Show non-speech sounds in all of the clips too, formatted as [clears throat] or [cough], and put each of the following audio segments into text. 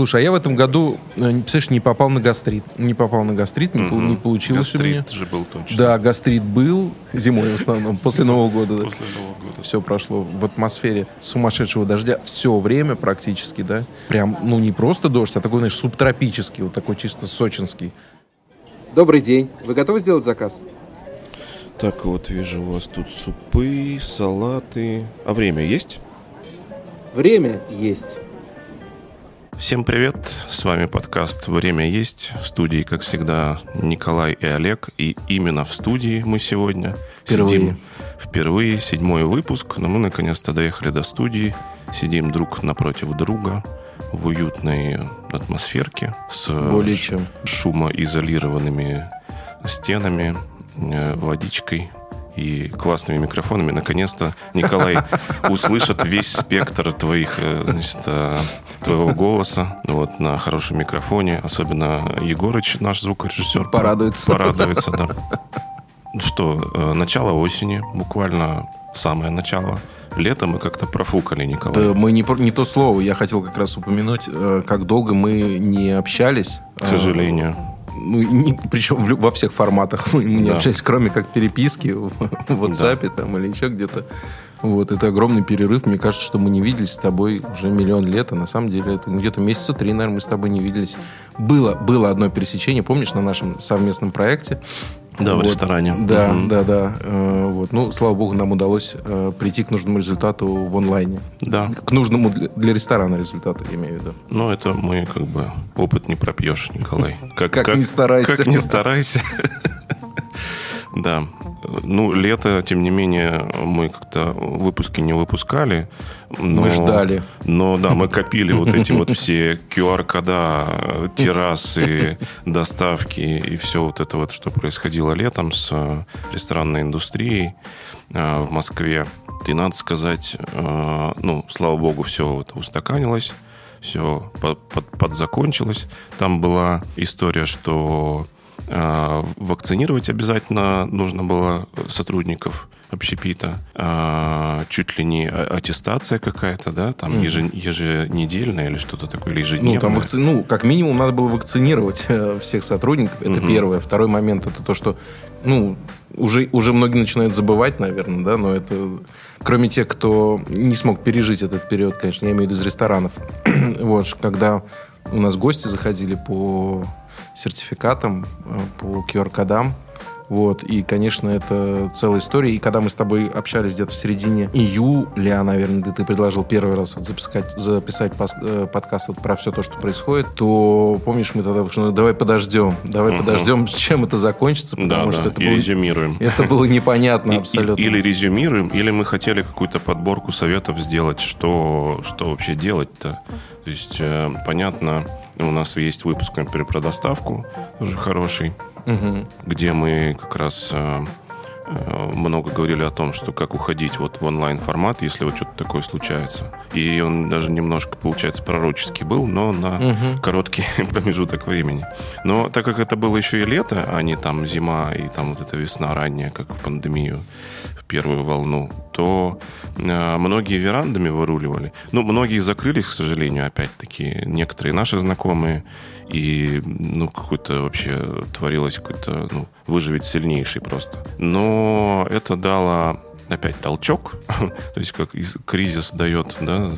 Слушай, а я в этом году, э, представляешь, не попал на гастрит. Не попал на гастрит, не, пол- не получилось у меня. Гастрит же был точно. Да, гастрит был зимой в основном, после Нового года. да. После Нового года. Все прошло в атмосфере сумасшедшего дождя все время практически, да. Прям, ну не просто дождь, а такой, знаешь, субтропический, вот такой чисто сочинский. Добрый день. Вы готовы сделать заказ? Так, вот вижу у вас тут супы, салаты. А время есть? Время есть. Всем привет, с вами подкаст «Время есть». В студии, как всегда, Николай и Олег. И именно в студии мы сегодня Впервые. сидим впервые, седьмой выпуск, но мы наконец-то доехали до студии. Сидим друг напротив друга в уютной атмосферке с Более ш- чем. шумоизолированными стенами, э, водичкой и классными микрофонами. Наконец-то Николай [laughs] услышит весь спектр твоих, э, значит, э, твоего голоса вот, на хорошем микрофоне. Особенно Егорыч, наш звукорежиссер, Порадуется. Порадуется, да. Что, э, начало осени, буквально самое начало. Лето мы как-то профукали, Николай. Да, мы не, не то слово. Я хотел как раз упомянуть, э, как долго мы не общались. К сожалению. Ну, не- причем в во всех форматах мы не Да. общались, кроме как переписки в, в WhatsApp там, или еще где-то. Вот, это огромный перерыв. Мне кажется, что мы не виделись с тобой уже миллион лет, а на самом деле это где-то месяца три, наверное, мы с тобой не виделись. Было, было одно пересечение, помнишь, на нашем совместном проекте? Да, в Вот. ресторане. Да, Мгм. да, да. Э, вот. Ну, слава богу, нам удалось э, прийти к нужному результату в онлайне. Да. К нужному для, для ресторана результату, я имею в виду. Ну, это мы как бы опыт не пропьешь, Николай. [laughs] Как ни старайся. Как не старайся. [laughs] Да. Ну, лето, тем не менее, мы как-то выпуски не выпускали. но- Мы ждали. Но да, мы копили вот эти вот все QR-кода, террасы, доставки и все вот это вот, что происходило летом с э, ресторанной индустрией э, в Москве. И надо сказать, э, ну, слава богу, все это устаканилось, все подзакончилось. Там была история, что вакцинировать обязательно нужно было сотрудников общепита. Э, чуть ли не а- аттестация какая-то, да, там еже- еженедельная или что-то такое, или Ну, ежедневная. там вакци- ну, как минимум, надо было вакцинировать э, всех сотрудников. Это Мгм. первое. Второй момент это то, что ну, уже, уже многие начинают забывать, наверное, да, но это кроме тех, кто не смог пережить этот период, конечно, я имею в виду из ресторанов. [clears throat] вот, когда у нас гости заходили по сертификатам, э, по QR-кодам, вот, и, конечно, это целая история. И когда мы с тобой общались где-то в середине июля, наверное, где ты предложил первый раз вот записать, записать пос- э, подкаст вот про все то, что происходит, то, помнишь, мы тогда что ну, давай подождем, давай Мгм. подождем, с чем это закончится, Да, потому да, что это и было, резюмируем. это было непонятно абсолютно. Или резюмируем, или мы хотели какую-то подборку советов сделать, что, что вообще делать-то. То есть, э, понятно, у нас есть выпуск например, про доставку, тоже хороший, Мгм. где мы как раз э, э, много говорили о том, что как уходить вот в онлайн-формат, если вот что-то такое случается. И он даже немножко, получается, пророческий был, но на Мгм. короткий [laughs] промежуток времени. Но так как это было еще и лето, а не там зима и там вот эта весна ранняя, как в пандемию, первую волну, то э, многие верандами выруливали. Ну, многие закрылись, к сожалению, опять-таки. Некоторые наши знакомые. И, ну, какой-то вообще творилось какой-то, ну, выживет сильнейший просто. Но это дало опять толчок, [laughs] то есть как из- кризис дает, да,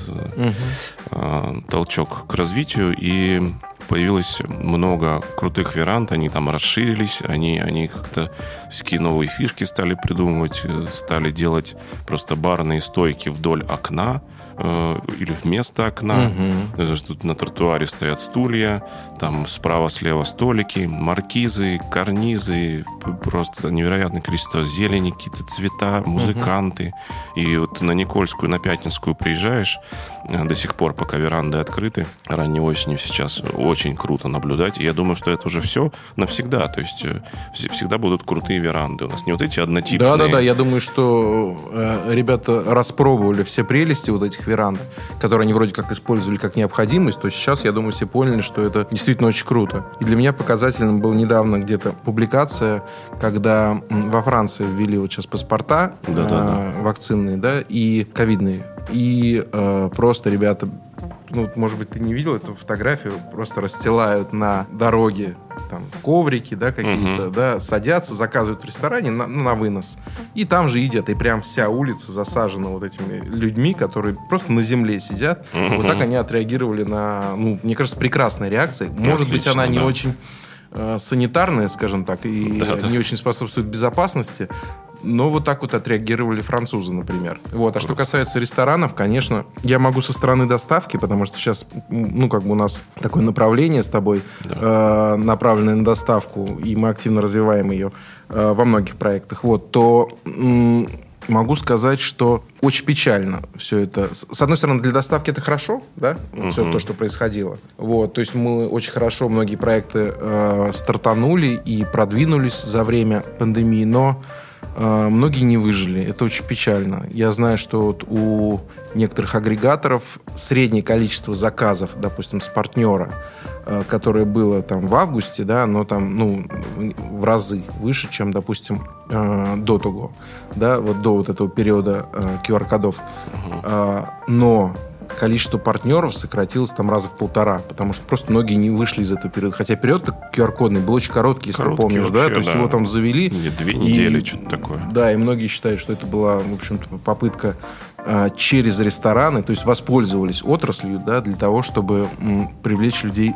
э, толчок к развитию, и появилось много крутых веранд, они там расширились, они, они как-то всякие новые фишки стали придумывать, э, стали делать просто барные стойки вдоль окна э, или вместо окна. Мгм. Даже тут на тротуаре стоят стулья, там справа-слева столики, маркизы, карнизы, просто невероятное количество зелени, какие-то цвета, музыканты. И вот на Никольскую, на Пятницкую приезжаешь, э, до сих пор, пока веранды открыты, ранней осенью сейчас очень круто наблюдать. И я думаю, что это уже все навсегда. То есть э, вс- всегда будут крутые веранды. У нас не вот эти однотипные. Да, да, да. Я думаю, что э, ребята распробовали все прелести вот этих веранд, которые они вроде как использовали как необходимость, то сейчас, я думаю, все поняли, что это действительно очень круто. И для меня показательным была недавно где-то публикация, когда во Франции ввели вот сейчас паспорта Да-да-да. э, вакцинные, да, и ковидные. И э, просто ребята ну, может быть, ты не видел эту фотографию, просто расстилают на дороге там коврики, да, какие-то, угу. да, садятся, заказывают в ресторане на, ну, на вынос. И там же едят. И прям вся улица засажена вот этими людьми, которые просто на земле сидят. Угу. Вот так они отреагировали на, ну, мне кажется, прекрасная реакция. Может Отлично, быть, она не очень э, санитарная, скажем так, и да, да. не очень способствует безопасности. Но вот так вот отреагировали французы, например. Вот. А что касается ресторанов, конечно, я могу со стороны доставки, потому что сейчас, ну, как бы у нас такое направление с тобой, да. э, направленное на доставку, и мы активно развиваем ее э, во многих проектах, вот, то м- могу сказать, что очень печально все это. С одной стороны, для доставки это хорошо, да, uh-huh. все то, что происходило. Вот, то есть мы очень хорошо многие проекты э, стартанули и продвинулись за время пандемии, но многие не выжили. Это очень печально. Я знаю, что вот у некоторых агрегаторов среднее количество заказов, допустим, с партнера, а, которое было там в августе, да, оно там, ну, в разы выше, чем, допустим, а, до того, да, вот до вот этого периода QR-кодов. Uh-huh. Но количество партнеров сократилось там раза в полтора, потому что просто многие не вышли из этого периода. Хотя период QR-кодный был очень короткий, если короткий ты помнишь, вообще, да? То есть да. его там завели. Не, две недели, и, что-то такое. Да, и многие считают, что это была, в общем-то, попытка а, через рестораны, то есть воспользовались отраслью да, для того, чтобы м, привлечь людей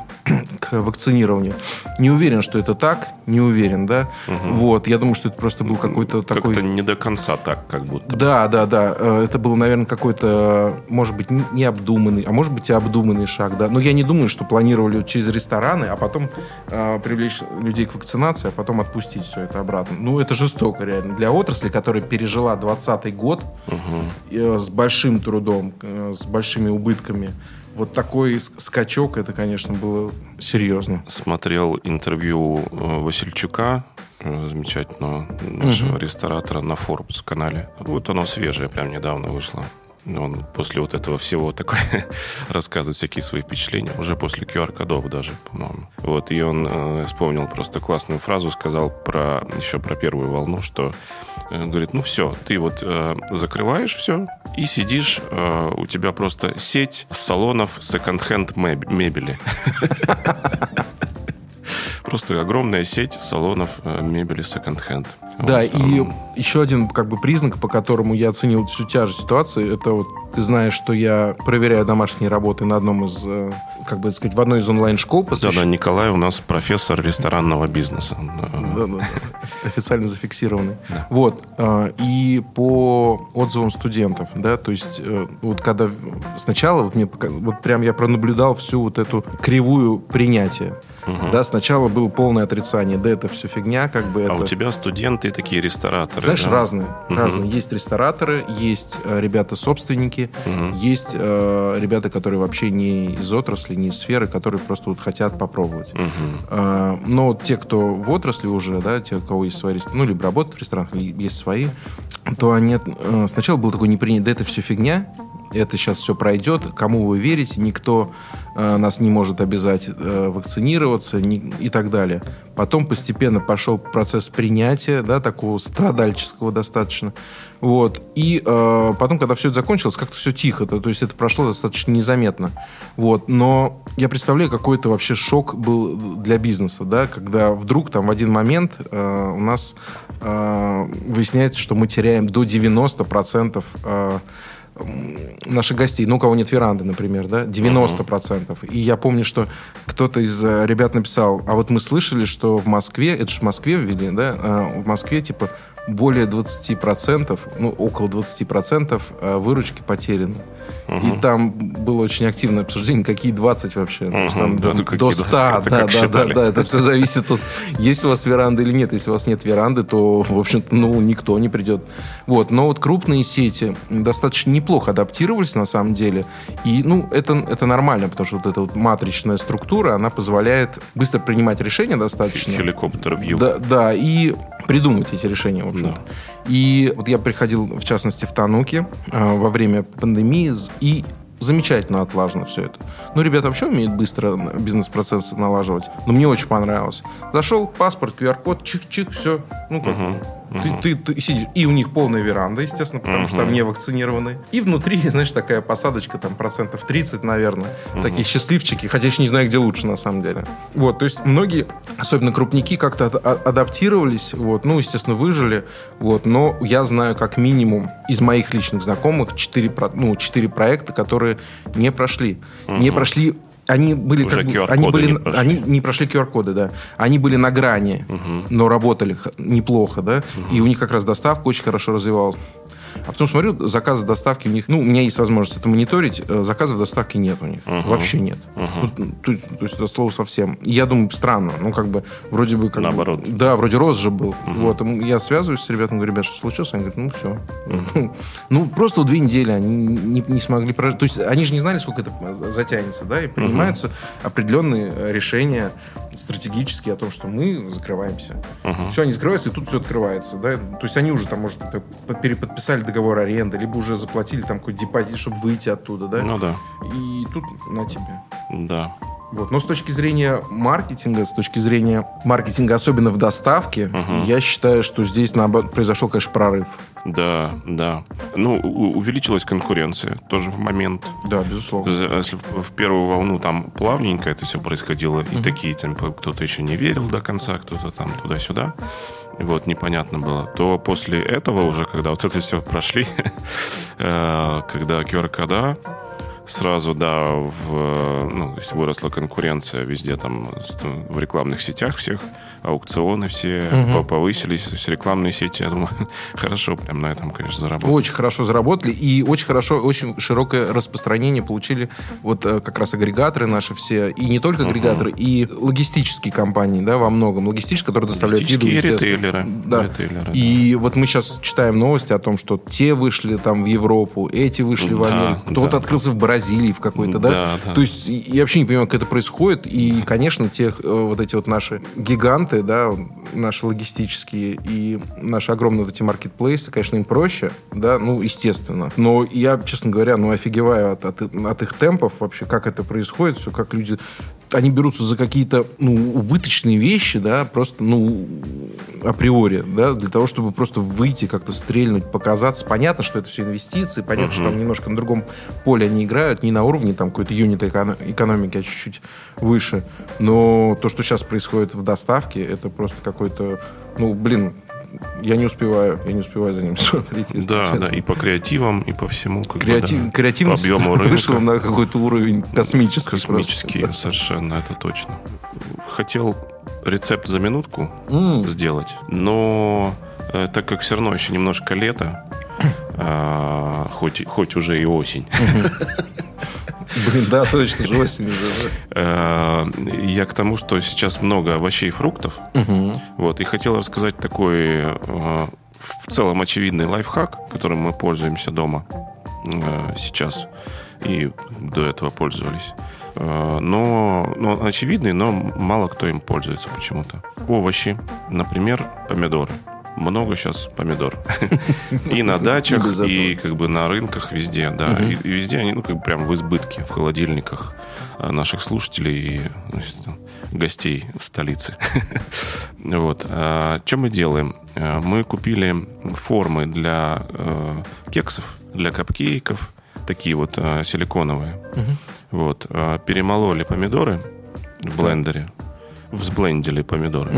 к вакцинированию. Не уверен, что это так, не уверен, да. Угу. Вот, я думаю, что это просто был какой-то как такой... Как-то не до конца так, как будто. Да, да, да. Э, это был, наверное, какой-то, может быть, необдуманный, а может быть и обдуманный шаг, да. Но я не думаю, что планировали через рестораны, а потом э, привлечь людей к вакцинации, а потом отпустить все это обратно. Ну, это жестоко, реально. Для отрасли, которая пережила 2020 год, угу с большим трудом, э, с большими убытками. Вот такой скачок, это, конечно, было серьезно. Смотрел интервью э, Васильчука, э, замечательного нашего угу. ресторатора на Forbes канале. Вот оно свежее, прям недавно вышло. Он после вот этого всего такой [laughs] рассказывает всякие свои впечатления, уже после QR-кодов даже, по-моему. Вот, и он э, вспомнил просто классную фразу, сказал про еще про первую волну, что говорит, ну все, ты вот э, закрываешь все и сидишь, э, у тебя просто сеть салонов секонд-хенд мебели. Просто огромная сеть салонов э, мебели секонд-хенд. Да, вот, и um... еще один как бы признак, по которому я оценил всю тяжесть ситуации, это вот ты знаешь, что я проверяю домашние работы на одном из э, как бы сказать, в одной из онлайн-школ. Посвящ... Да, да, Николай у нас профессор ресторанного бизнеса. Да, да. Официально зафиксированный. Да. Вот. А, и по отзывам студентов, да, то есть э, вот когда сначала вот мне вот прям я пронаблюдал всю вот эту кривую принятия. Угу. Да, сначала было полное отрицание, да, это все фигня, как бы. А это... у тебя студенты такие рестораторы. Знаешь, да? разные, угу. разные. Есть рестораторы, есть э, ребята-собственники, угу. есть э, ребята, которые вообще не из отрасли, не из сферы, которые просто вот хотят попробовать. Угу. Э, но те, кто в отрасли уже, да, те, у кого есть свои рестораны, ну, либо работают в ресторанах, есть свои, то они э, сначала был такой непринят, да это все фигня, это сейчас все пройдет, кому вы верите, никто э, нас не может обязать э, вакцинироваться не, и так далее. Потом постепенно пошел процесс принятия, да, такого страдальческого достаточно. Вот. И э, потом, когда все это закончилось, как-то все тихо, то, то есть это прошло достаточно незаметно. Вот. Но я представляю, какой это вообще шок был для бизнеса, да, когда вдруг там в один момент э, у нас э, выясняется, что мы теряем до 90% э, наших гостей, ну, у кого нет веранды, например, да, 90%. Uh-huh. И я помню, что кто-то из э, ребят написал, а вот мы слышали, что в Москве, это же в Москве ввели, да, а в Москве, типа, более 20%, ну, около 20% э, выручки потеряны. Угу. И там было очень активное обсуждение, какие 20 вообще. Угу, там, да, там, до 100, да, да, да, да, да. Это все зависит от, есть у вас веранда или нет. Если у вас нет веранды, то, в общем-то, ну, никто не придет. Вот. Но вот крупные сети достаточно неплохо адаптировались, на самом деле. И, ну, это, это нормально, потому что вот эта вот матричная структура, она позволяет быстро принимать решения достаточно. Хеликоптер вью. Да, да, и придумать эти решения, в общем-то. Да. И вот я приходил, в частности, в Тануки э, во время пандемии, и замечательно отлажено все это. Ну, ребята вообще умеют быстро бизнес-процессы налаживать. Но мне очень понравилось. Зашел, паспорт, QR-код, чих-чих, все. Ну, как Мгм. ты, ты, ты сидишь. И у них полная веранда, естественно, потому что там не вакцинированы. И внутри, [laughs] знаешь, такая посадочка, там, процентов 30, наверное. Такие счастливчики, хотя еще не знаю, где лучше, на самом деле. Вот, то есть многие, особенно крупники, как-то а- адаптировались, вот, ну, естественно, выжили, вот, но я знаю как минимум из моих личных знакомых 4, ну, 4 проекта, которые не прошли. Не прошли они были Уже как бы, они были, не прошли. они не прошли QR-коды, да. Они были на грани, но работали неплохо, да. И у них как раз доставка очень хорошо развивалась. А потом смотрю, заказы доставки у них... Ну, у меня есть возможность это мониторить. э, Заказов доставки нет у них. Вообще нет. Ну, то, есть- то есть, это слово совсем. Я думаю, странно. Ну, как бы, вроде бы... Как бы- Наоборот. да, вроде рост же был. Вот, м, я связываюсь с ребятами, говорю, ребят, что случилось? Они говорят, ну, все. [laughs] Ну, просто две недели они не, не смогли прожить. То есть, они же не знали, сколько это затянется, да, и принимаются определенные э, решения стратегические о том, что мы закрываемся. Все, они закрываются, и тут все открывается, да. То есть, они уже там, может, это переподписали договор аренды, либо уже заплатили там какой-то депозит, чтобы выйти оттуда, да. Ну да, И тут на тебе. да. Вот. Но с точки зрения маркетинга, с точки зрения маркетинга, особенно в доставке, я считаю, что здесь наоборот, произошел, конечно, прорыв. Да, да. Ну, увеличилась конкуренция тоже в момент. Да, безусловно. За- Если в в первую волну там плавненько это все происходило, и такие там кто-то еще не верил до конца, кто-то там туда-сюда, вот, непонятно было, то после этого уже, когда вот это все прошли, [laughs] э, когда QR-кода, сразу, да, в, ну, то есть выросла конкуренция везде там в рекламных сетях всех, аукционы все по- повысились, то есть рекламные сети, я думаю, [laughs] хорошо прям на этом, конечно, заработали. Очень хорошо заработали и очень хорошо, очень широкое распространение получили вот э, как раз агрегаторы наши все. И не только агрегаторы, и логистические компании, да, во многом. Логистические, которые доставляют еду, ритейлеры. Да. Ритейлеры, И вот мы сейчас читаем новости о том, что те вышли там в Европу, эти вышли в Да, Америку, кто-то да. открылся в Бразилии в какой-то, да? Да, да. То есть я вообще не понимаю, как это происходит. И, конечно, те э, вот эти вот наши гиганты, да, наши логистические и наши огромные вот эти маркетплейсы, конечно, им проще, да, ну, естественно. Но я, честно говоря, ну, офигеваю от, от, от их темпов вообще, как это происходит, все, как люди они берутся за какие-то ну, убыточные вещи, да, просто, ну, априори, да, для того, чтобы просто выйти, как-то стрельнуть, показаться. Понятно, что это все инвестиции, понятно, что там немножко на другом поле они играют, не на уровне там какой-то юнит эко- экономики, а чуть-чуть выше. Но то, что сейчас происходит в доставке, это просто какой-то, ну, блин, я не успеваю, я не успеваю за ним [laughs] смотреть. Да, честно. да, и по креативам, и по всему. Как бы, Креатив- да. Креативность По объему [laughs] вышла рынка. на какой-то уровень космический. просто. Космический, совершенно, это точно. Хотел рецепт за минутку М. сделать, но э, так как все равно еще немножко лето, а, хоть, хоть уже и осень, [laughs] Блин, да, точно же осень уже. э, я к тому, что сейчас много овощей и фруктов. Вот, и хотел рассказать такой э, в целом очевидный лайфхак, которым мы пользуемся дома э, сейчас и до этого пользовались. Но, но очевидный, но мало кто им пользуется почему-то. Овощи, например, помидоры. Много сейчас помидор. [laughs] И на дачах, и как бы на рынках везде, да. И везде они, ну, как бы прям в избытке, в холодильниках э, наших слушателей и гостей столицы. [laughs] Вот. Что мы делаем? Э, Мы купили формы для э, кексов, для капкейков, такие вот силиконовые. Вот. Перемололи помидоры в блендере, взблендили помидоры.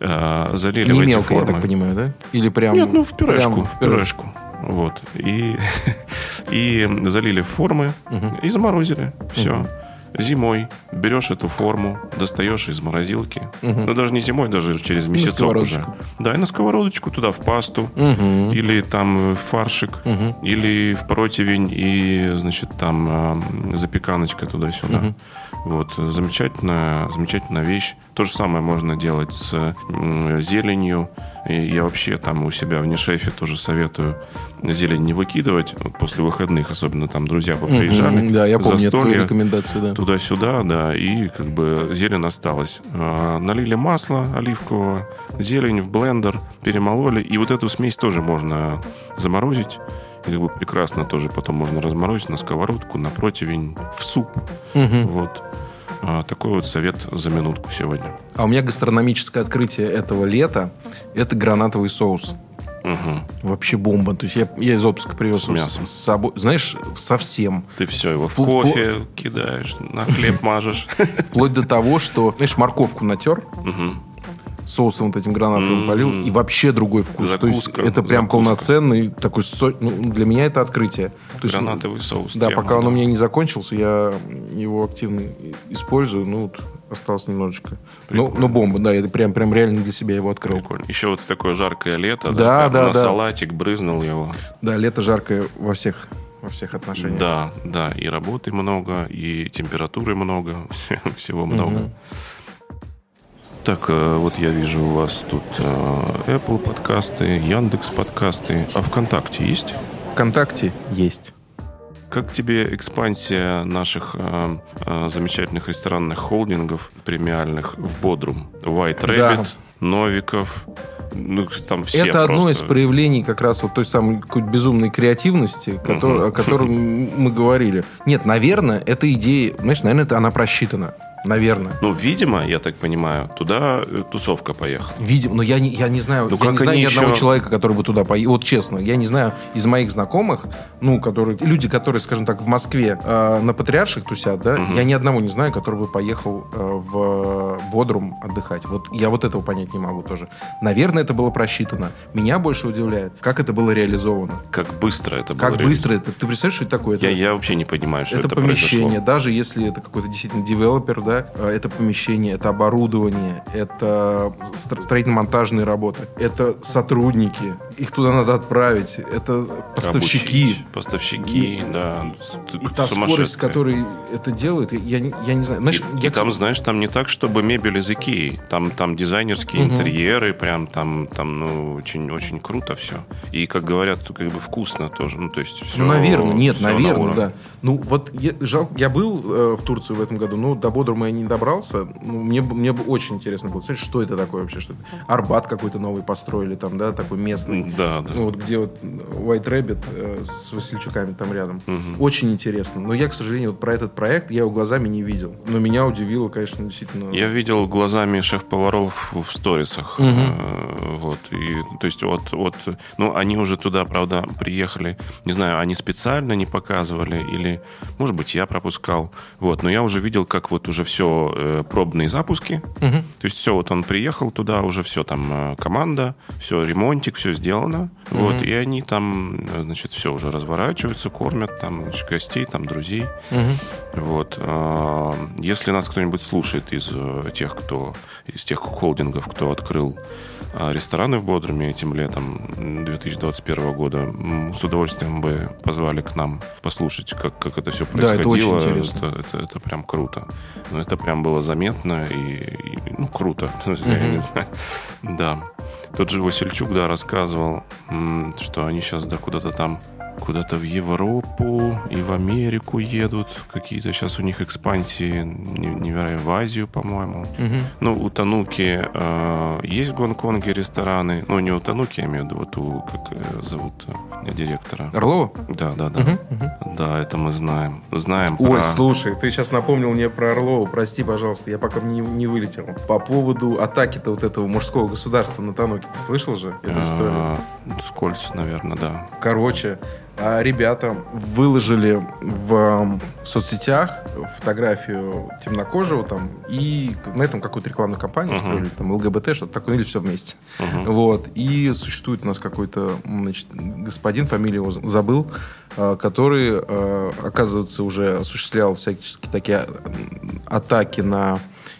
Э, залили Не в эти мелко, я формы. так понимаю, да? Или прям... Нет, ну в пюрешку. прям в пюрешку. Вот. И, [laughs] и залили в формы и заморозили. Все. Зимой берешь эту форму, достаешь из морозилки. Ну, даже не зимой, даже через месяцок уже. Да, и на сковородочку туда в пасту. Мгм. Или там в фаршик, или в противень, и, значит, там э, запеканочка туда-сюда. Вот, замечательная, замечательная вещь. То же самое можно делать с зеленью. И я вообще там у себя в Нешефе тоже советую зелень не выкидывать вот после выходных, особенно там друзья поприезжали. Мгм. Да, я помню эту застолье, рекомендацию, да. Туда-сюда, да, и как бы зелень осталась. А, Налили масло оливкового, зелень в блендер, перемололи, и вот эту смесь тоже можно заморозить как бы прекрасно тоже потом можно разморозить на сковородку, на противень, в суп. Мгм. Вот. А, Такой вот совет за минутку сегодня. А у меня гастрономическое открытие этого лета – это гранатовый соус. Мгм. Вообще бомба. То есть я, я из отпуска привез С мясом. с, собой. Знаешь, совсем. Ты все его в Впло- кофе кидаешь, на хлеб мажешь. Вплоть до того, что, знаешь, морковку натер. Соусом вот этим гранатовым М. полил, и вообще другой вкус. То есть Закуска, это прям закуска. полноценный такой... со- ну, для меня это открытие. То есть, Гранатовый соус. Да, тема, пока он да. у меня не закончился, я его активно использую. Ну, вот осталось немножечко. Ну, Прикольно. ну, бомба, да, я прям, прям реально для себя его открыл. Прикольно. Еще вот такое жаркое лето. Да, прям да, На да. салатик брызнул его. Да, лето жаркое во всех, во всех отношениях. Да, да. И работы много, и температуры много. [laughs] Всего много. Так, э, вот я вижу у вас тут э, Apple подкасты, Яндекс подкасты. А ВКонтакте есть? ВКонтакте есть. Как тебе экспансия наших э, э, замечательных ресторанных холдингов премиальных в Бодрум? White Да. Rabbit, Новиков, ну, там все это одно из просто. проявлений как раз вот той самой какой-то безумной креативности, котор- Мгм. о которой мы говорили. Нет, наверное, эта идея, знаешь, наверное, это она просчитана. Наверное. Ну, видимо, я так понимаю, туда э, тусовка поехала. Видимо, но я не, я не знаю, Ну, я не знаю ни одного еще- человека, который бы туда поехал. Вот честно, я не знаю из моих знакомых, ну, которые, люди, которые, скажем так, в Москве э, на Патриарших тусят, да, Мгм. я ни одного не знаю, который бы поехал э, в Бодрум отдыхать. Вот я вот этого понять не могу тоже. Наверное, это было просчитано. Меня больше удивляет, как это было реализовано. Как быстро это было. Как быстро это. Ты представляешь, что это такое? Я, Это- я вообще не понимаю, что это, это, помещение, произошло. даже если это какой-то действительно девелопер, да, э, это помещение, это оборудование, это стро- строительно-монтажные работы, это сотрудники, их туда надо отправить, это поставщики. Обучить. Поставщики, да. С- И та скорость, с которой это делают, я, не- я не знаю. Знаешь, И, я, и там, знаешь, там не так, чтобы мебель из Икеи. Там, там дизайнерские Мгм. интерьеры, прям там, там ну, очень, очень круто все. И, как говорят, как бы вкусно тоже. Ну, то есть все, ну, наверное, нет, на наверное, уровне. да. Ну, вот я, жал- я был э, в Турции в этом году, но до Бодрума я не добрался. Ну, мне, мне бы очень интересно было посмотреть, что это такое вообще, что это. Арбат какой-то новый построили там, да, такой местный. Да, да. Ну, вот где вот White Rabbit э, с Васильчуками там рядом. Мгм. Очень интересно. Но я, к сожалению, вот про этот проект я его глазами не видел. Но меня удивило, конечно, действительно. Я видел глазами шеф-поваров в сторисах. Э, Вот. И, то есть, вот, вот, ну, они уже туда, правда, приехали. Не знаю, они специально не показывали или, может быть, я пропускал. Вот. Но я уже видел, как вот уже все пробные запуски. Мгм. То есть все, вот он приехал туда, уже все там э, команда, все ремонтик, все сделано. Вот, и они там, э, значит, все уже разворачиваются, кормят там значит, гостей, там друзей. Мгм. Вот. а, Если нас кто-нибудь слушает из э, тех, кто из тех холдингов, кто открыл а, рестораны в Бодруме этим летом м, 2021 года, с удовольствием бы позвали к нам послушать, как, как это все Да, это происходило. очень интересно. Это, это- это прям круто. Ну, это прям было заметно и, и, ну, круто. [laughs] Я Мгм. не знаю. Да. Тот же Васильчук, да, рассказывал, что они сейчас да, куда-то там куда-то в Европу и в Америку едут. Какие-то сейчас у них экспансии не- невероятно в Азию, по-моему. Мгм. Ну, у Тануки э, есть в Гонконге рестораны. Ну, не у Тануки, я имею в виду, вот у, как зовут э, директора. Орлова? Да, да, да. Мгм, мгм. Да, это мы знаем. Знаем Ой, про- слушай, ты сейчас напомнил мне про Орлова. Прости, пожалуйста, я пока не, не вылетел. По поводу атаки-то вот этого мужского государства на Тануке. Ты слышал же эту историю? э, Скользь, наверное, да. Короче, ребята выложили в м, соцсетях фотографию темнокожего там и на этом какую-то рекламную кампанию Мгм. устроили, там ЛГБТ, что-то такое, или все вместе. Мгм. Вот. И существует у нас какой-то значит, господин, фамилию его забыл, э, который, э, оказывается, уже осуществлял всяческие такие м, атаки на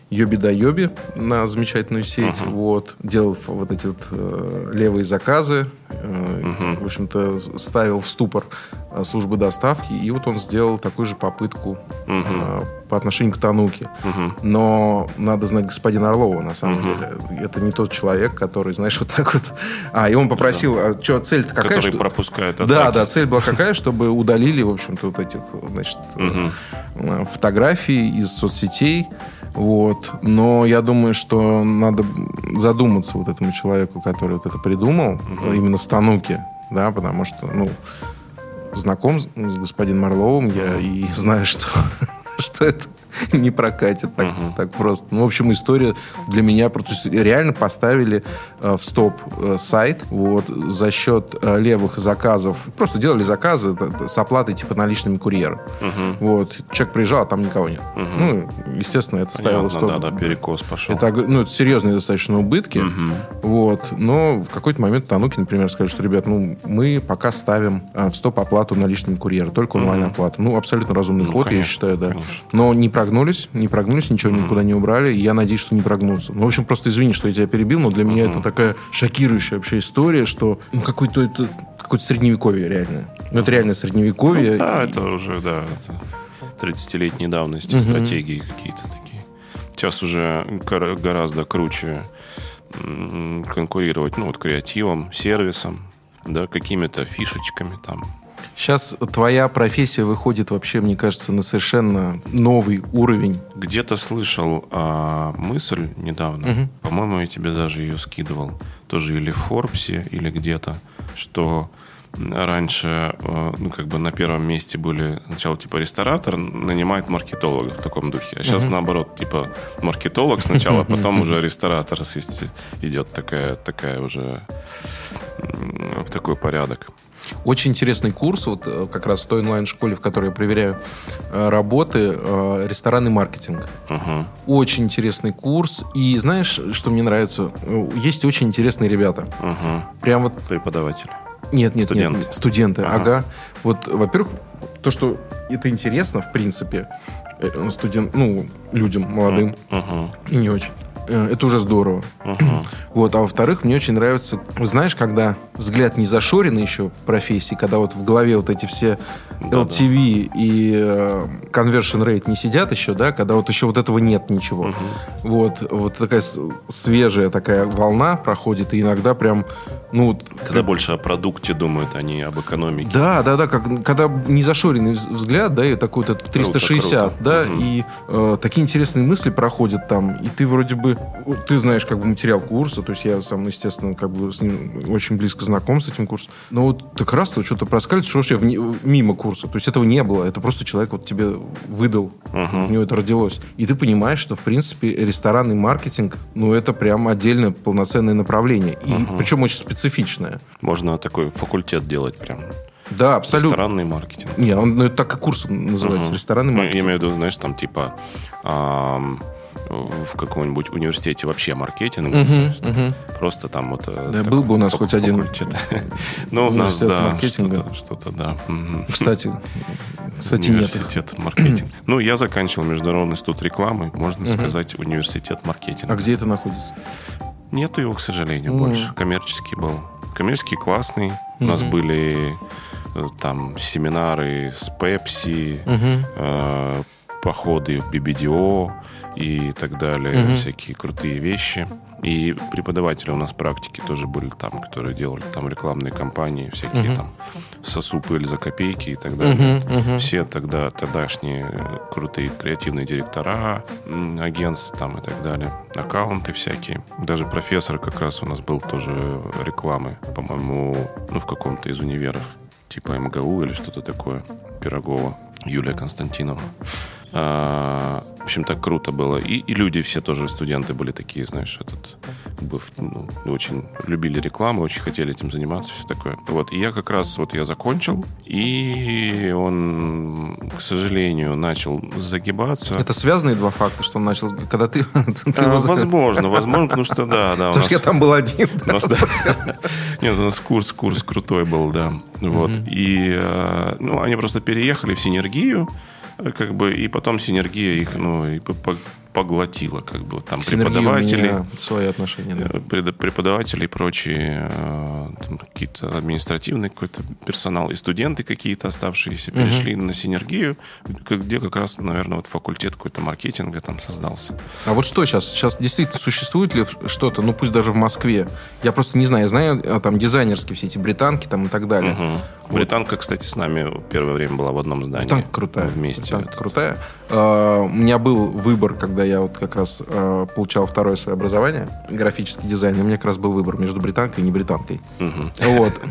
Йоби да Йоби на замечательную сеть. Мгм. Вот. Делал вот эти вот, э, левые заказы. э, Мгм. В общем-то, ставил в ступор э, службы доставки. И вот он сделал такую же попытку Мгм. э, по отношению к Тануке. Мгм. Но надо знать господина Орлова, на самом Мгм. деле. Это не тот человек, который, знаешь, [laughs] вот так вот... А, и он попросил, а что, цель-то какая? Который что- пропускает Да, атаки. да, цель была какая, чтобы удалили, в общем-то, вот этих, значит, Мгм. э, фотографий из соцсетей. Вот. Но я думаю, что надо задуматься вот этому человеку, который вот это придумал, Мгм. именно Стануки, да, потому что, ну, знаком с господином Орловым, я и [laughs] знаю, что, что это [laughs] не прокатит так, uh-huh. так просто. Ну, в общем, история для меня просто реально поставили э, в стоп э, сайт вот за счет э, левых заказов. Просто делали заказы с оплатой типа наличными курьера. Uh-huh. Вот. Человек приезжал, а там никого нет. Uh-huh. Ну, естественно, это ставило в стоп. Да, да, перекос пошел. Это, ну, это серьезные достаточно убытки. Uh-huh. Вот. Но в какой-то момент Тануки, например, сказали, что, ребят, ну, мы пока ставим э, в стоп оплату наличными курьера, только онлайн-оплату. Ну, абсолютно разумный ну, ход, конечно, я считаю, да. Конечно. Но не про прогнулись, не прогнулись, ничего mm-hmm. никуда не убрали. И я надеюсь, что не прогнутся. Ну, в общем, просто извини, что я тебя перебил, но для mm-hmm. меня это такая шокирующая вообще история, что ну, какой-то это какое-то средневековье реально. Ну, это реально средневековье. Ну, да, и... это уже, да, 30-летней давности mm-hmm. стратегии какие-то такие. Сейчас уже гораздо круче конкурировать, ну, вот креативом, сервисом, да, какими-то фишечками там. Сейчас твоя профессия выходит вообще, мне кажется, на совершенно новый уровень. Где-то слышал а, мысль недавно, угу. по-моему, я тебе даже ее скидывал, тоже или в Форбсе, или где-то, что раньше, э, ну, как бы на первом месте были сначала, типа, ресторатор нанимает маркетолога в таком духе. А сейчас, uh наоборот, типа, маркетолог сначала, а потом уже ресторатор идет такая, такая уже в такой порядок. Очень интересный курс, вот э, как раз в той онлайн-школе, в которой я проверяю э, работы, э, ресторанный маркетинг. Uh-huh. Очень интересный курс. И знаешь, что мне нравится? Есть очень интересные ребята. Uh-huh. Прям вот... Преподаватели. Нет, нет, студенты. нет. Студенты, ага. ага. Вот, во-первых, то, что это интересно, в принципе, студент, ну, людям молодым, uh-huh. и не очень. Э, это уже здорово. Uh-huh. Вот, а во-вторых, мне очень нравится, знаешь, когда взгляд не зашоренный еще профессии, когда вот в голове вот эти все LTV да. и э, conversion rate не сидят еще, да, когда вот еще вот этого нет ничего. Uh-huh. Вот, вот такая свежая такая волна проходит, и иногда прям ну, когда прям... больше о продукте думают, а не об экономике. Да, да, да, как, когда не зашоренный взгляд, да, и такой вот 360, круто, круто. да, угу. и э, такие интересные мысли проходят там, и ты вроде бы, ты знаешь как бы материал курса, то есть я сам, естественно, как бы с ним очень близко знаком с этим курсом, но вот так раз то что-то проскальзывает, что вообще вне, мимо курса, то есть этого не было, это просто человек вот тебе выдал, угу. у него это родилось, и ты понимаешь, что в принципе ресторанный маркетинг, ну это прям отдельное полноценное направление, и угу. причем очень специальное специфичное. Можно такой факультет делать прям. Да, абсолютно. Ресторанный маркетинг. Не, он ну, так и курс называется, угу. ресторанный маркетинг. Ну, я имею в виду, знаешь, там типа эм, в каком-нибудь университете вообще маркетинг. Угу, угу. Просто там вот... Э, да, был бы у нас хоть один [laughs] Ну, у нас, да, маркетинга. Что-то, да. Кстати, кстати, Университет маркетинг. Ну, я заканчивал Международный институт рекламы, можно сказать, университет маркетинга. А где это находится? Нету его, к сожалению, mm. больше. Коммерческий был. Коммерческий классный. Mm-hmm. У нас были э, там семинары с Пепси, mm-hmm. э, походы в BBDO и так далее, mm-hmm. всякие крутые вещи. И преподаватели у нас практики тоже были там, которые делали там рекламные кампании, всякие uh-huh. там сосу пыль за копейки и так далее. Uh-huh, uh-huh. Все тогда тогдашние крутые креативные директора агентств там и так далее, аккаунты всякие. Даже профессор как раз у нас был тоже рекламы, по-моему, ну в каком-то из универов, типа МГУ или что-то такое, Пирогова, Юлия Константинова. А, общем, так круто было. И, и люди все тоже, студенты были такие, знаешь, этот, как бы, ну, очень любили рекламу, очень хотели этим заниматься, все такое. Вот, и я как раз, вот я закончил, и он, к сожалению, начал загибаться. Это связанные два факта, что он начал, когда ты... [laughs] а, возможно, возможно, потому что, да, да. Потому что я там был один. Нет, у нас курс, курс крутой был, да. Вот, и, э, ну, они просто переехали в синергию, как бы, и потом синергия их, ну, и поглотила, как бы, там Синергия преподаватели. свои отношения. Да. Э, преподаватели и прочие, э, какие-то административный какой-то персонал, и студенты какие-то оставшиеся угу. перешли на синергию, где как раз, наверное, вот факультет какой-то маркетинга там создался. А вот что сейчас? Сейчас действительно существует ли что-то, ну пусть даже в Москве? Я просто не знаю, я знаю а, там дизайнерские все эти британки там и так далее. Угу. Вот. Британка, кстати, с нами первое время была в одном здании. Британка крутая. Вместе. Британка крутая. Э, у меня был выбор, когда я вот как раз э, получал второе свое образование, графический дизайн, и у меня как раз был выбор между британкой и не британкой. Вот. [laughs]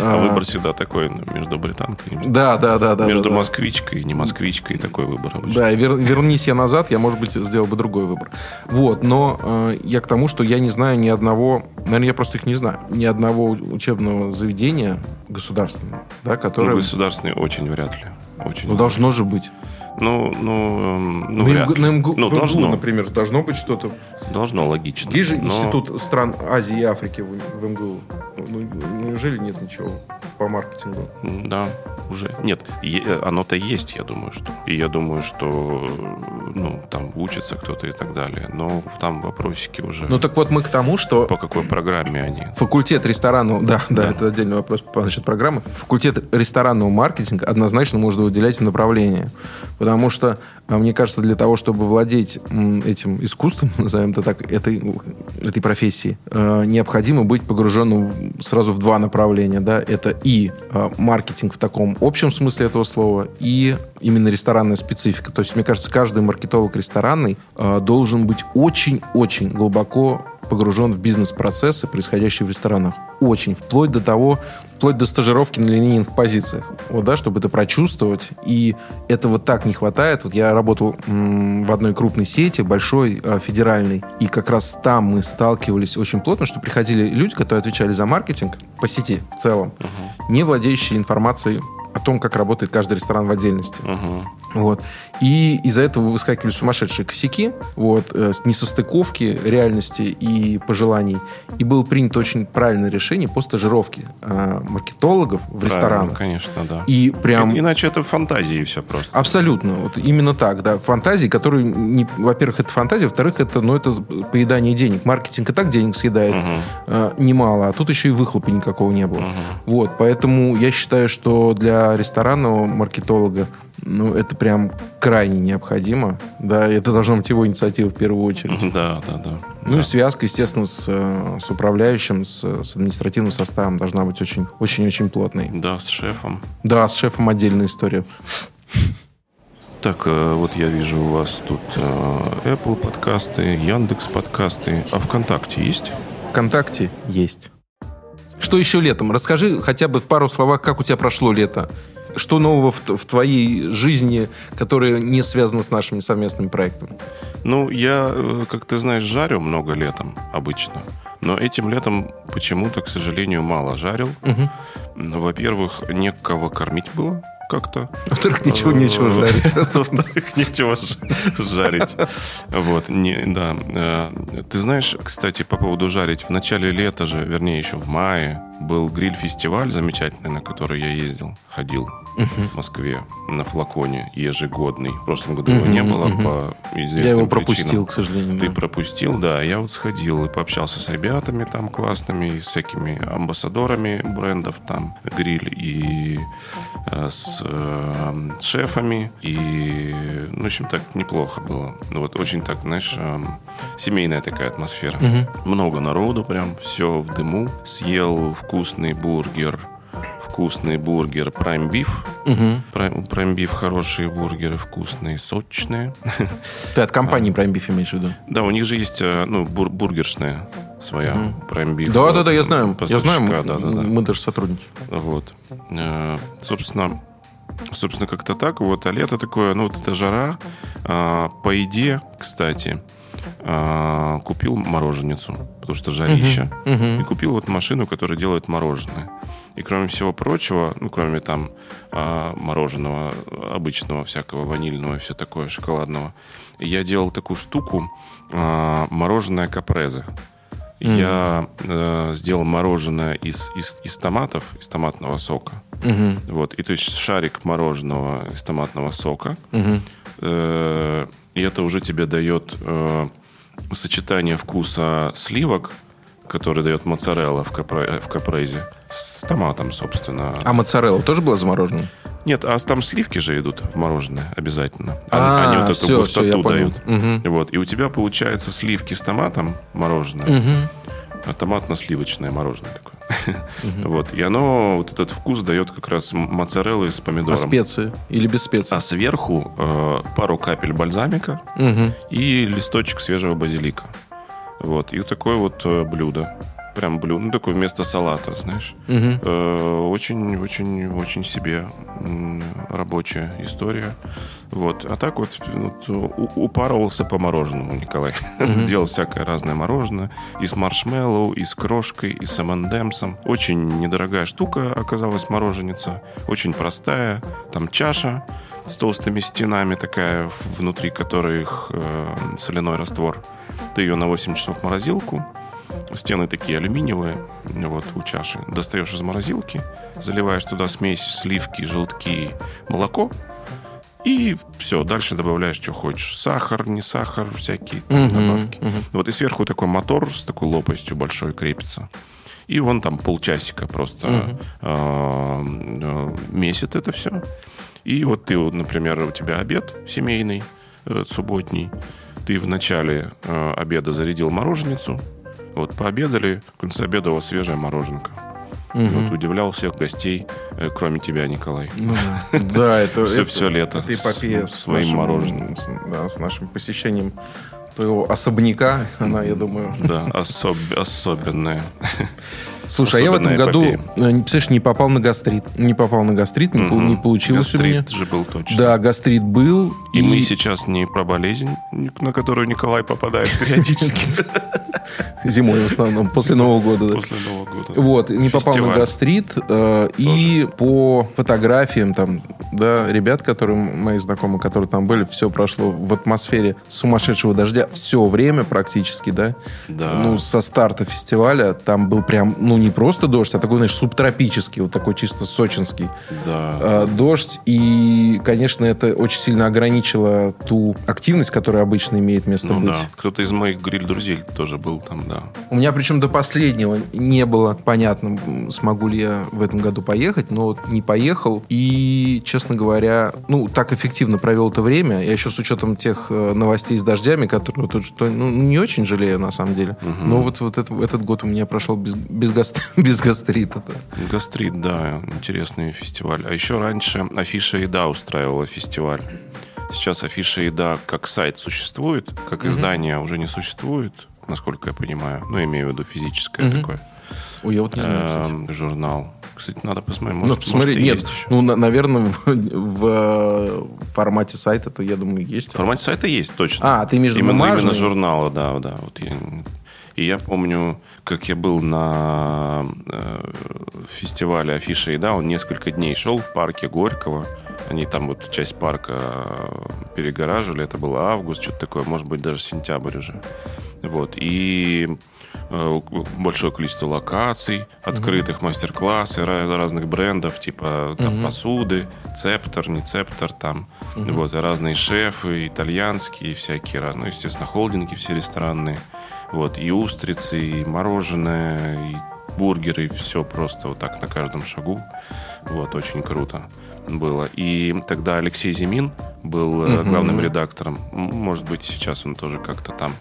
А выбор всегда такой ну, между британкой и Да, да, да. да Между да, москвичкой и не москвичкой такой выбор обычно. Да, вер- вернись я назад, я, может быть, сделал бы другой выбор. Вот, но э, я к тому, что я не знаю ни одного, наверное, я просто их не знаю, ни одного учебного заведения государственного, да, Ну, которое... государственный очень вряд ли. Очень Ну, должно же быть. Ну, ну, эм, ну, на, вряд на МГУ, ну, в МГУ, должно. например, должно быть что-то. Должно, логично. Есть же Но- институт стран Азии и Африки в, в МГУ. Ну, неужели нет ничего по маркетингу? Да, уже. Нет, оно-то есть, я думаю, что. И я думаю, что э, ну, там учится кто-то и так далее. Но там вопросики уже. Ну, так вот мы к тому, что По какой программе они? Факультет ресторанного, да, да, Да. это отдельный вопрос по насчет программы. Факультет ресторанного маркетинга однозначно можно выделять направление. Потому что, а, мне кажется, для того, чтобы владеть этим искусством, [laughs] назовем это так, этой, этой профессией, э, необходимо быть погруженным сразу в два направления. Да? Это и э, маркетинг в таком общем смысле этого слова, и именно ресторанная специфика. То есть, мне кажется, каждый маркетолог ресторанный э, должен быть очень-очень глубоко погружен в бизнес-процессы, происходящие в ресторанах. Очень. Вплоть до того, вплоть до стажировки на линейных позициях. Вот, да, чтобы это прочувствовать. И этого так не хватает. Вот я работал м, в одной крупной сети, большой, э, федеральной. И как раз там мы сталкивались очень плотно, что приходили люди, которые отвечали за маркетинг по сети в целом, не владеющие информацией о том, как работает каждый ресторан в отдельности. Мгм. Вот. И из-за этого выскакивали сумасшедшие косяки, вот, э, несостыковки реальности и пожеланий. И было принято очень правильное решение по стажировке э, маркетологов в Правильно, ресторанах. конечно, да. И прям... И- Иначе это фантазии все просто. Абсолютно. Вот именно так, да. Фантазии, которые, не, во-первых, это фантазия, во-вторых, это, ну, это поедание денег. Маркетинг и так денег съедает Мгм. э, немало, а тут еще и выхлопа никакого не было. Мгм. Вот, поэтому я считаю, что для ресторанного маркетолога ну, это прям крайне необходимо. Да, это должна быть его инициатива в первую очередь. Да, да, да. Ну Да. и связка, естественно, с, э, с управляющим, с, с административным составом должна быть очень, очень-очень плотной. Да, с шефом. Да, с шефом отдельная история. Так, э, вот я вижу у вас тут э, Apple подкасты, Яндекс подкасты. А ВКонтакте есть? ВКонтакте есть. Что еще летом? Расскажи хотя бы в пару словах, как у тебя прошло лето. Что нового в, в твоей жизни, которое не связано с нашими совместными проектами? Ну, я, э, как ты знаешь, жарю много летом обычно. Но этим летом почему-то, к сожалению, мало жарил. Ну, Во-первых, некого кормить было как-то. Во-вторых, ничего нечего жарить. [laughs] Во-вторых, нечего жарить. Вот, не, да. Э, Ты знаешь, кстати, по поводу жарить, в начале лета же, вернее, еще в мае, был гриль-фестиваль замечательный, на который я ездил, ходил в Москве на флаконе ежегодный. В прошлом году его не было мгм. по известным Я его причинам. пропустил, к сожалению. Ты да. пропустил, да. Я вот сходил и пообщался с ребятами там классными, и с всякими амбассадорами брендов там, гриль, и э, с э, шефами. И, ну, в общем, так неплохо было. Ну, вот очень так, знаешь, э, семейная такая атмосфера. Мгм. Много народу прям, все в дыму. Съел вкусный бургер, вкусный бургер Prime Beef. Мгм. Prime, Prime Beef хорошие бургеры, вкусные, сочные. [laughs] Ты от компании Prime Beef имеешь в виду? Да, у них же есть э, ну, бур- бургершная своя, Prime Beef. Да, да, да, я знаю. Я знаю, мы, да, да, да. мы даже сотрудничаем. Вот. Э, Собственно, собственно, как-то так. Вот, а лето такое, ну, вот эта жара. А, По еде, кстати, а, купил мороженицу, потому что жарища. Мгм. И купил вот машину, которая делает мороженое. И кроме всего прочего, ну, кроме там а, мороженого обычного, всякого ванильного и все такое, шоколадного, я делал такую штуку, а, мороженое капрезе. Я э, сделал мороженое из, из, из томатов, из томатного сока. Мгм. Вот. И то есть шарик мороженого из томатного сока. Мгм. Э, и это уже тебе дает э, сочетание вкуса сливок, который дает моцарелла в, капре- в капрезе, с томатом, собственно. А моцарелла тоже была заморожена? Нет, а там сливки же идут в мороженое обязательно. А, Они вот эту всё, густоту понял. дают. Мгм. Вот. И у тебя получается сливки с томатом мороженое. Мгм. Томатно-сливочное мороженое такое. [laughs] Вот. И оно, вот этот вкус дает как раз моцареллы с помидором. А специи? Или без специй? А сверху э, пару капель бальзамика и листочек свежего базилика. Вот. И такое вот э, блюдо прям блюдо, ну, такое вместо салата, знаешь. Угу. Очень, очень, очень себе рабочая история. Вот. А так вот, вот упарывался по мороженому Николай. [laughs] Угу. Делал всякое разное мороженое. И с маршмеллоу, и с крошкой, и с M&M'сом. Очень недорогая штука оказалась мороженица. Очень простая. Там чаша с толстыми стенами такая, внутри которой э, соляной раствор. Ты ее на 8 часов в морозилку, Стены такие алюминиевые, вот, у чаши. Достаешь из морозилки, заливаешь туда смесь сливки, желтки, молоко, и все, дальше добавляешь, что хочешь. Сахар, не сахар, всякие там, uh-huh, добавки. Uh-huh. Вот и сверху такой мотор с такой лопастью большой крепится. И он там полчасика просто uh-huh. э, месит это все. И вот ты, вот, например, у тебя обед семейный, э, субботний. Ты в начале э, обеда зарядил мороженицу, вот пообедали, в конце обеда у вас свежая мороженка. Угу. Вот удивлял всех гостей, э, кроме тебя, Николай. Ну, да, это все, лето. Это эпопея с, своим мороженым. Да, с нашим посещением твоего особняка, она, я думаю. [laughs] Да, особ, особенная. Слушай, а я в этом году, эпопея. представляешь, не попал на гастрит. Не попал на гастрит, не, угу. не получилось гастрит у меня. же был точно. Да, гастрит был. И, и мы сейчас не про болезнь, на которую Николай попадает периодически. [laughs] Зимой в основном, после Нового года. После Нового года. Вот, не попал на гастрит. Э, и по фотографиям там, да, ребят, которые мои знакомые, которые там были, все прошло в атмосфере сумасшедшего дождя все время практически, да? Да. Ну, со старта фестиваля там был прям, ну, не просто дождь, а такой, знаешь, субтропический, вот такой чисто сочинский да. Э, дождь. И, конечно, это очень сильно ограничило ту активность, которая обычно имеет место ну, быть. Да. Кто-то из моих гриль-друзей тоже был там, да. У меня причем до последнего не было понятно, смогу ли я в этом году поехать, но вот не поехал. И, честно говоря, ну, так эффективно провел это время. Я еще с учетом тех э, новостей с дождями, которые тут что, ну, не очень жалею, на самом деле. Угу. Но вот, вот это, этот год у меня прошел без, без, гаст, [laughs] без гастрита. -то. Гастрит, да, интересный фестиваль. А еще раньше Афиша Еда устраивала фестиваль. Сейчас Афиша Еда как сайт существует, как угу. издание уже не существует насколько я понимаю. Ну, имею в виду физическое угу. такое. Ой, я вот не знаю. Эм, журнал. Кстати, надо посмотреть. Может, ну, посмотри, может, нет, есть ну, на, наверное, [laughs] в, в формате сайта, то я думаю, есть. В формате сайта есть, точно. А, ты между именно, бумажный? именно журнала, да, да. Вот я, и я помню, как я был на э, фестивале Афиша и да, он несколько дней шел в парке Горького. Они там вот часть парка перегораживали. Это был август, что-то такое, может быть, даже сентябрь уже. Вот. И э, большое количество локаций, открытых угу. мастер-классы разных брендов, типа там, угу. посуды, цептор, не цептор, там угу. вот разные шефы, итальянские, всякие разные, ну, естественно, холдинги все ресторанные, вот и устрицы, и мороженое, и бургеры, все просто вот так на каждом шагу, вот очень круто было. И тогда Алексей Зимин был угу. главным редактором. Может быть, сейчас он тоже как-то там.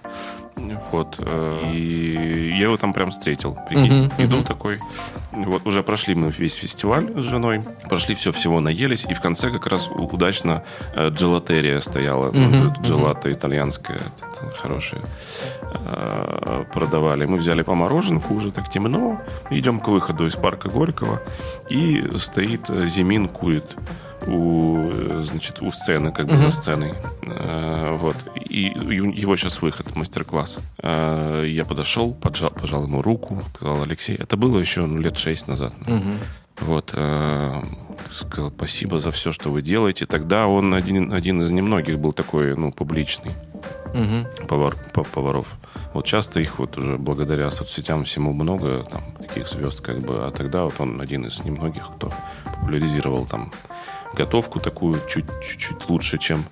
Вот. Э, и я его там прям встретил. Прикинь, uh-huh, иду такой. Вот уже прошли мы весь фестиваль с женой. Прошли все, всего наелись. И в конце как раз удачно э, джелатерия стояла. Uh-huh, ну, джелата итальянская. Хорошая. Продавали. Мы взяли по мороженку. Уже так темно. Идем к выходу из парка Горького. И стоит Зимин, курит у, значит, у сцены, как бы uh-huh. за сценой. Э, вот. И, его сейчас выход, мастер-класс. Э, я подошел, поджал, пожал ему руку, сказал, Алексей, это было еще ну, лет шесть назад. Uh-huh. Вот. Э, сказал, спасибо за все, что вы делаете. Тогда он один, один из немногих был такой, ну, публичный. Угу. Повар, поваров. Вот часто их вот уже благодаря соцсетям всему много, там, таких звезд, как бы, а тогда вот он один из немногих, кто популяризировал там готовку такую чуть-чуть лучше, чем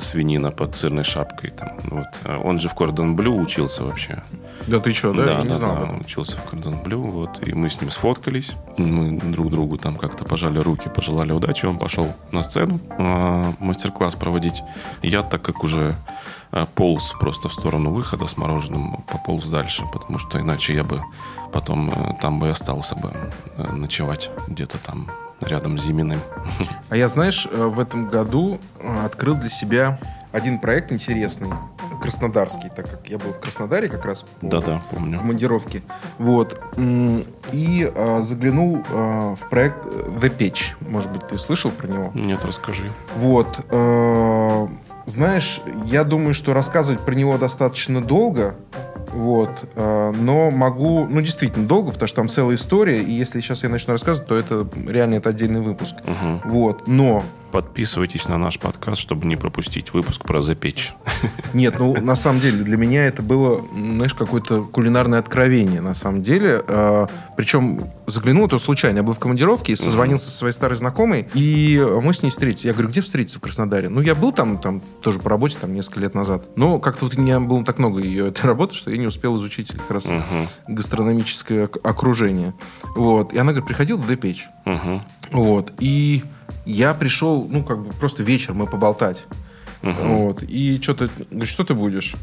свинина под сырной шапкой. Там, вот. Он же в Кордон Блю учился вообще. Да ты что, да? Да, Я не да, знал да, он учился в Кордон Блю, вот, и мы с ним сфоткались, мы друг другу там как-то пожали руки, пожелали удачи, он пошел на сцену э, мастер-класс проводить. Я, так как уже э, полз просто в сторону выхода с мороженым, пополз дальше, потому что иначе я бы потом э, там бы и остался бы э, ночевать где-то там рядом с Зиминым. А я, знаешь, э, в этом году э, открыл для себя один проект интересный, краснодарский, так как я был в Краснодаре как раз по Да-да, помню. командировке. Вот. И э, заглянул э, в проект The Pitch. Может быть, ты слышал про него? Нет, расскажи. Вот. э, Знаешь, я думаю, что рассказывать про него достаточно долго. Вот. э, Но могу... Ну, действительно, долго, потому что там целая история. И если сейчас я начну рассказывать, то это реально это отдельный выпуск. Мгм. Вот. Но Подписывайтесь на наш подкаст, чтобы не пропустить выпуск про запечь. [laughs] Нет, ну на самом деле для меня это было, знаешь, какое-то кулинарное откровение на самом деле. Э, причем заглянул это случайно. Я был в командировке, созвонился со своей старой знакомой, и мы с ней встретились. Я говорю, где встретиться в Краснодаре? Ну, я был там, там тоже по работе, там несколько лет назад. Но как-то вот у меня было так много ее этой работы, что я не успел изучить как раз Мгм. гастрономическое ок- окружение. Вот. И она говорит, приходил в Депечь. Мгм. Вот. И я пришел, ну, как бы просто вечер мы поболтать. Вот. И что ты, говорит, что ты будешь?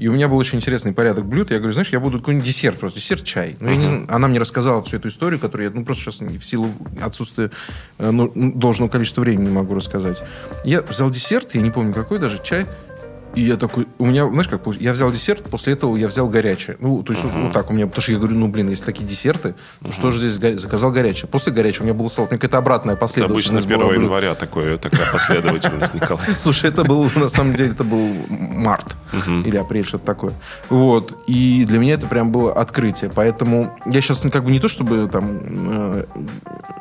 И у меня был очень интересный порядок блюд. Я говорю, знаешь, я буду какой-нибудь десерт, просто десерт чай. Ну, я не знаю, она мне рассказала всю эту историю, которую я, ну, просто сейчас в силу отсутствия э, ну, должного количества времени не могу рассказать. Я взял десерт, я не помню какой даже, чай. И я такой, у меня, знаешь, как, я взял десерт, после этого я взял горячее. Ну, то есть вот, вот так у меня, потому что я говорю, ну, блин, если такие десерты, ну, что же здесь го- заказал горячее? После горячего у меня было салат. Какая-то обратная Это обычно последовательность 1 была января такое, такая [laughs] последовательность, Николай. Слушай, это был, на самом деле, это был март или апрель, что-то такое. Вот. И для меня это прям было открытие. Поэтому я сейчас как бы не то, чтобы там э,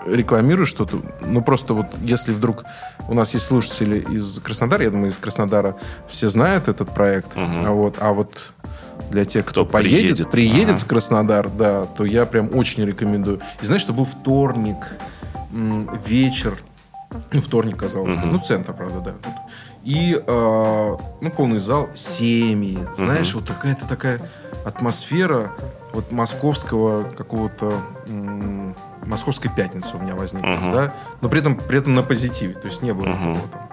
рекламирую что-то, но просто вот если вдруг у нас есть слушатели из Краснодара, я думаю, из Краснодара все знают этот проект, а вот, а вот для тех, кто, Кто поедет, приедет. приедет Ага. в Краснодар, да, то я прям очень рекомендую. И знаешь, что был вторник, вечер, ну, вторник, казалось бы. Ну, центр, правда, да. тут. И, э, ну, полный зал, семьи. Знаешь, вот какая-то такая атмосфера вот московского какого-то... московской пятницы у меня возникла, Мгм. да? Но при этом, при этом на позитиве. То есть не было Мгм. никакого там.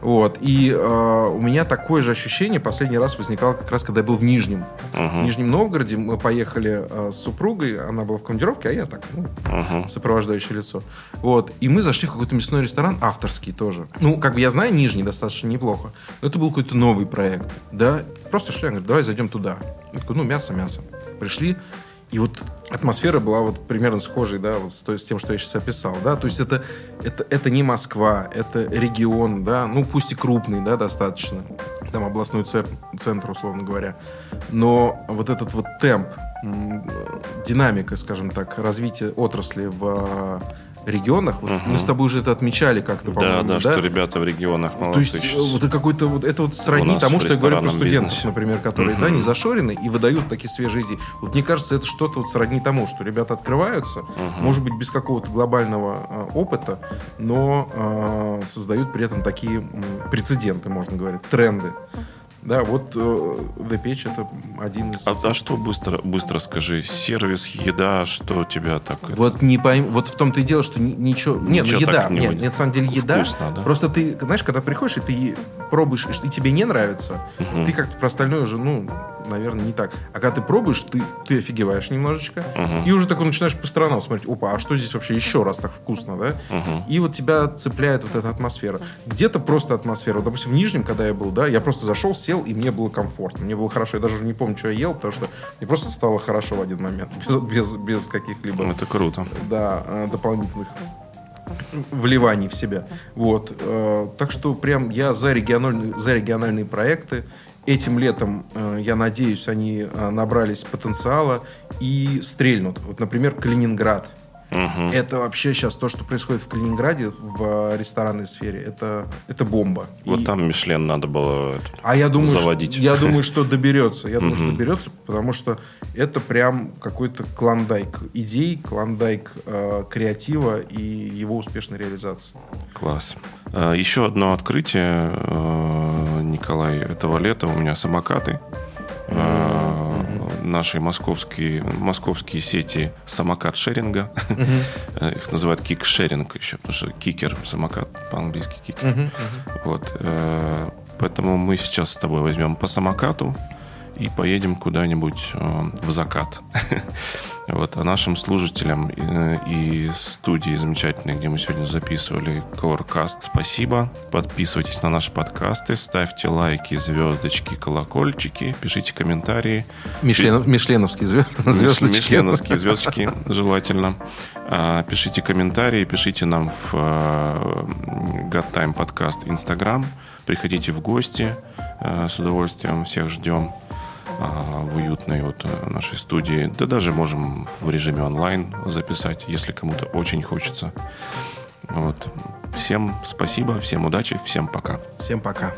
Вот. И э, у меня такое же ощущение последний раз возникало как раз, когда я был в Нижнем. В Мгм. Нижнем Новгороде мы поехали э, с супругой, она была в командировке, а я так, ну, Мгм. сопровождающее лицо. Вот. И мы зашли в какой-то мясной ресторан, авторский тоже. Ну, как бы я знаю Нижний достаточно неплохо, но это был какой-то новый проект, да. Просто шли, я говорю, давай зайдем туда. Я такой, ну, мясо, мясо. Пришли, и вот атмосфера была вот примерно схожей, да, вот с, той- с тем, что я сейчас описал, да. То есть это, это, это не Москва, это регион, да, ну, пусть и крупный, да, достаточно. Там областной цер- центр, условно говоря. Но вот этот вот темп, динамика, скажем так, развития отрасли в регионах, вот мы с тобой уже это отмечали как-то, Да, по-моему, да, что ребята в регионах то молодцы есть э, сейчас. вот какой-то вот это вот сродни тому, что я говорю про студентов, бизнесе. например, которые да, не зашорены и выдают такие свежие идеи. Вот мне кажется, это что-то вот сродни тому, что ребята открываются, может быть, без какого-то глобального э, опыта, но э, создают при этом такие м, прецеденты, можно говорить, тренды. Да, вот э, The Page это один из... А, а что быстро, быстро скажи? Сервис, еда, что тебя так... Вот не пойм... вот в том-то и дело, что ни- ничего, нет, ну, Ничего еда, не нет, нет, на самом деле еда. Вкусно, да? Просто ты, знаешь, когда приходишь и ты пробуешь, и тебе не нравится, ты как-то про остальное уже, ну, наверное, не так. А когда ты пробуешь, ты, ты офигеваешь немножечко, и уже такой начинаешь по сторонам смотреть, опа, а что здесь вообще еще раз так вкусно, да? И вот тебя цепляет вот эта атмосфера. Где-то просто атмосфера. Вот, допустим, в Нижнем, когда я был, да, я просто зашел, сел, и мне было комфортно. Мне было хорошо. Я даже не помню, что я ел, потому что мне просто стало хорошо в один момент. [laughs] Без, без, без каких-либо Это круто. да, э, дополнительных вливаний в себя. Вот. э, Так что прям я за региональные, за региональные проекты. Этим летом, э, я надеюсь, они э, набрались потенциала и стрельнут. Вот, например, Калининград. Мгм. Это вообще сейчас то, что происходит в Калининграде в э, ресторанной сфере, это, это бомба. Вот И- там Мишлен надо было... а я думаю, заводить. Что, я думаю, что доберется. Я думаю, что доберется, потому что это прям какой-то клондайк идей, клондайк э, креатива и его успешной реализации. Класс. Э, еще одно открытие, э, Николай, этого лета у меня самокаты. Mm-hmm. Наши московские, московские сети самокат-шеринга. Mm-hmm. Их называют кик-шеринг еще, потому что кикер, самокат по-английски кикер. Mm-hmm. Вот. Поэтому мы сейчас с тобой возьмем по самокату и поедем куда-нибудь в закат. [laughs] Вот, а нашим служителям и, и студии замечательной, где мы сегодня записывали Covercast, спасибо. Подписывайтесь на наши подкасты, ставьте лайки, звездочки, колокольчики, пишите комментарии. Мишленов, Мишленовские звездочки. [laughs] Мишленовские [laughs] звездочки желательно. А, пишите комментарии, пишите нам в uh, God Time подкаст Instagram. Приходите в гости, uh, с удовольствием всех ждем. А, в уютной вот э, нашей студии. Да даже можем в режиме онлайн записать, если кому-то очень хочется. Вот. Всем спасибо, всем удачи, всем пока. Всем пока.